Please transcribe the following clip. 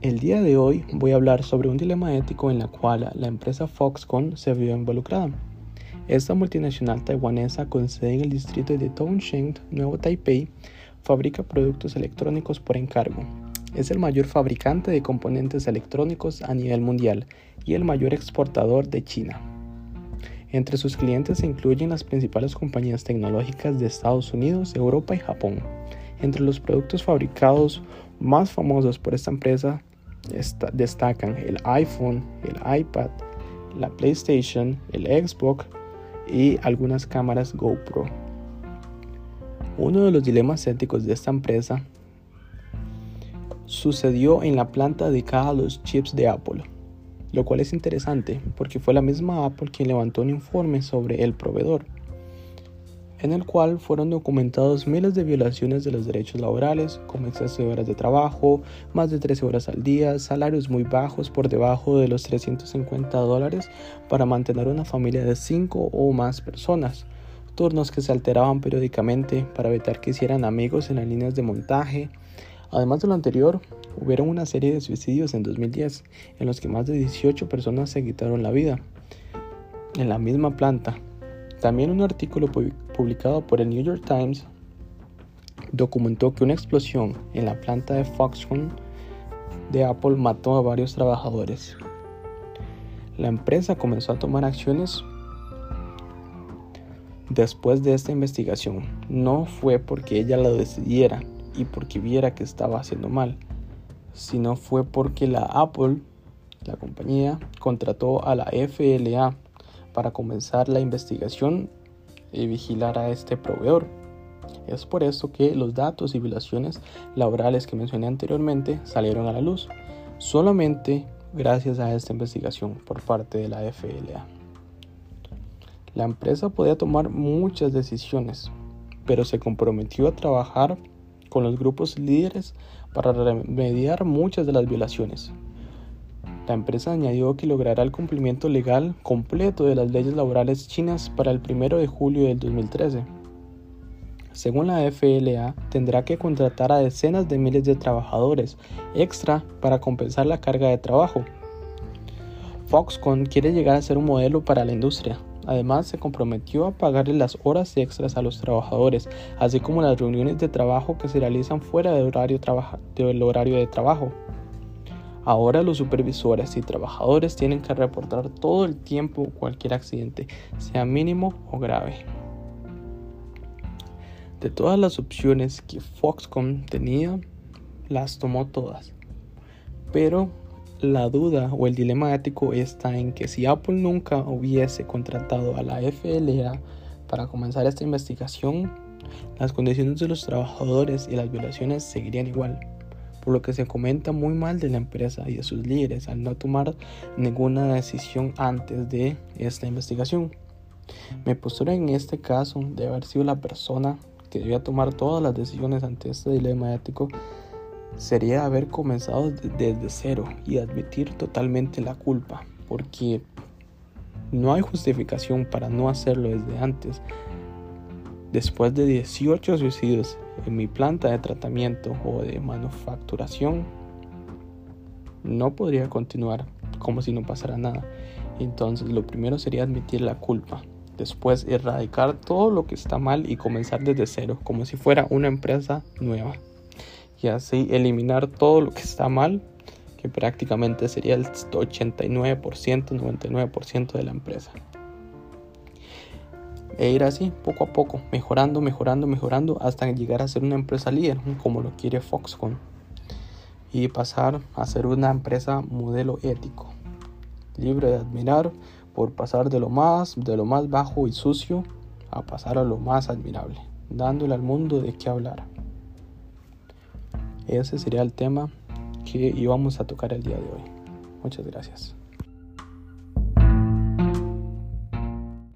El día de hoy voy a hablar sobre un dilema ético en la cual la empresa Foxconn se vio involucrada. Esta multinacional taiwanesa con sede en el distrito de Townshend, Nuevo Taipei, fabrica productos electrónicos por encargo. Es el mayor fabricante de componentes electrónicos a nivel mundial y el mayor exportador de China. Entre sus clientes se incluyen las principales compañías tecnológicas de Estados Unidos, Europa y Japón. Entre los productos fabricados más famosos por esta empresa destacan el iPhone, el iPad, la PlayStation, el Xbox y algunas cámaras GoPro. Uno de los dilemas éticos de esta empresa sucedió en la planta dedicada a los chips de Apple, lo cual es interesante porque fue la misma Apple quien levantó un informe sobre el proveedor en el cual fueron documentados miles de violaciones de los derechos laborales, como exceso de horas de trabajo, más de 13 horas al día, salarios muy bajos por debajo de los 350 dólares para mantener una familia de 5 o más personas, turnos que se alteraban periódicamente para evitar que hicieran amigos en las líneas de montaje. Además de lo anterior, hubieron una serie de suicidios en 2010 en los que más de 18 personas se quitaron la vida en la misma planta también un artículo publicado por el New York Times documentó que una explosión en la planta de Foxconn de Apple mató a varios trabajadores. La empresa comenzó a tomar acciones después de esta investigación. No fue porque ella lo decidiera y porque viera que estaba haciendo mal, sino fue porque la Apple, la compañía, contrató a la FLA para comenzar la investigación y vigilar a este proveedor. Es por esto que los datos y violaciones laborales que mencioné anteriormente salieron a la luz, solamente gracias a esta investigación por parte de la FLA. La empresa podía tomar muchas decisiones, pero se comprometió a trabajar con los grupos líderes para remediar muchas de las violaciones. La empresa añadió que logrará el cumplimiento legal completo de las leyes laborales chinas para el 1 de julio del 2013. Según la FLA, tendrá que contratar a decenas de miles de trabajadores extra para compensar la carga de trabajo. Foxconn quiere llegar a ser un modelo para la industria. Además, se comprometió a pagarle las horas extras a los trabajadores, así como las reuniones de trabajo que se realizan fuera del horario, del horario de trabajo. Ahora los supervisores y trabajadores tienen que reportar todo el tiempo cualquier accidente, sea mínimo o grave. De todas las opciones que Foxconn tenía, las tomó todas. Pero la duda o el dilema ético está en que si Apple nunca hubiese contratado a la FLA para comenzar esta investigación, las condiciones de los trabajadores y las violaciones seguirían igual por lo que se comenta muy mal de la empresa y de sus líderes al no tomar ninguna decisión antes de esta investigación. Mi postura en este caso de haber sido la persona que debía tomar todas las decisiones ante este dilema ético sería haber comenzado desde cero y admitir totalmente la culpa, porque no hay justificación para no hacerlo desde antes. Después de 18 suicidios en mi planta de tratamiento o de manufacturación, no podría continuar como si no pasara nada. Entonces lo primero sería admitir la culpa. Después erradicar todo lo que está mal y comenzar desde cero, como si fuera una empresa nueva. Y así eliminar todo lo que está mal, que prácticamente sería el 89%, 99% de la empresa e ir así poco a poco, mejorando, mejorando, mejorando hasta llegar a ser una empresa líder, como lo quiere Foxconn, y pasar a ser una empresa modelo ético, libre de admirar por pasar de lo más, de lo más bajo y sucio a pasar a lo más admirable, dándole al mundo de qué hablar. Ese sería el tema que íbamos a tocar el día de hoy. Muchas gracias.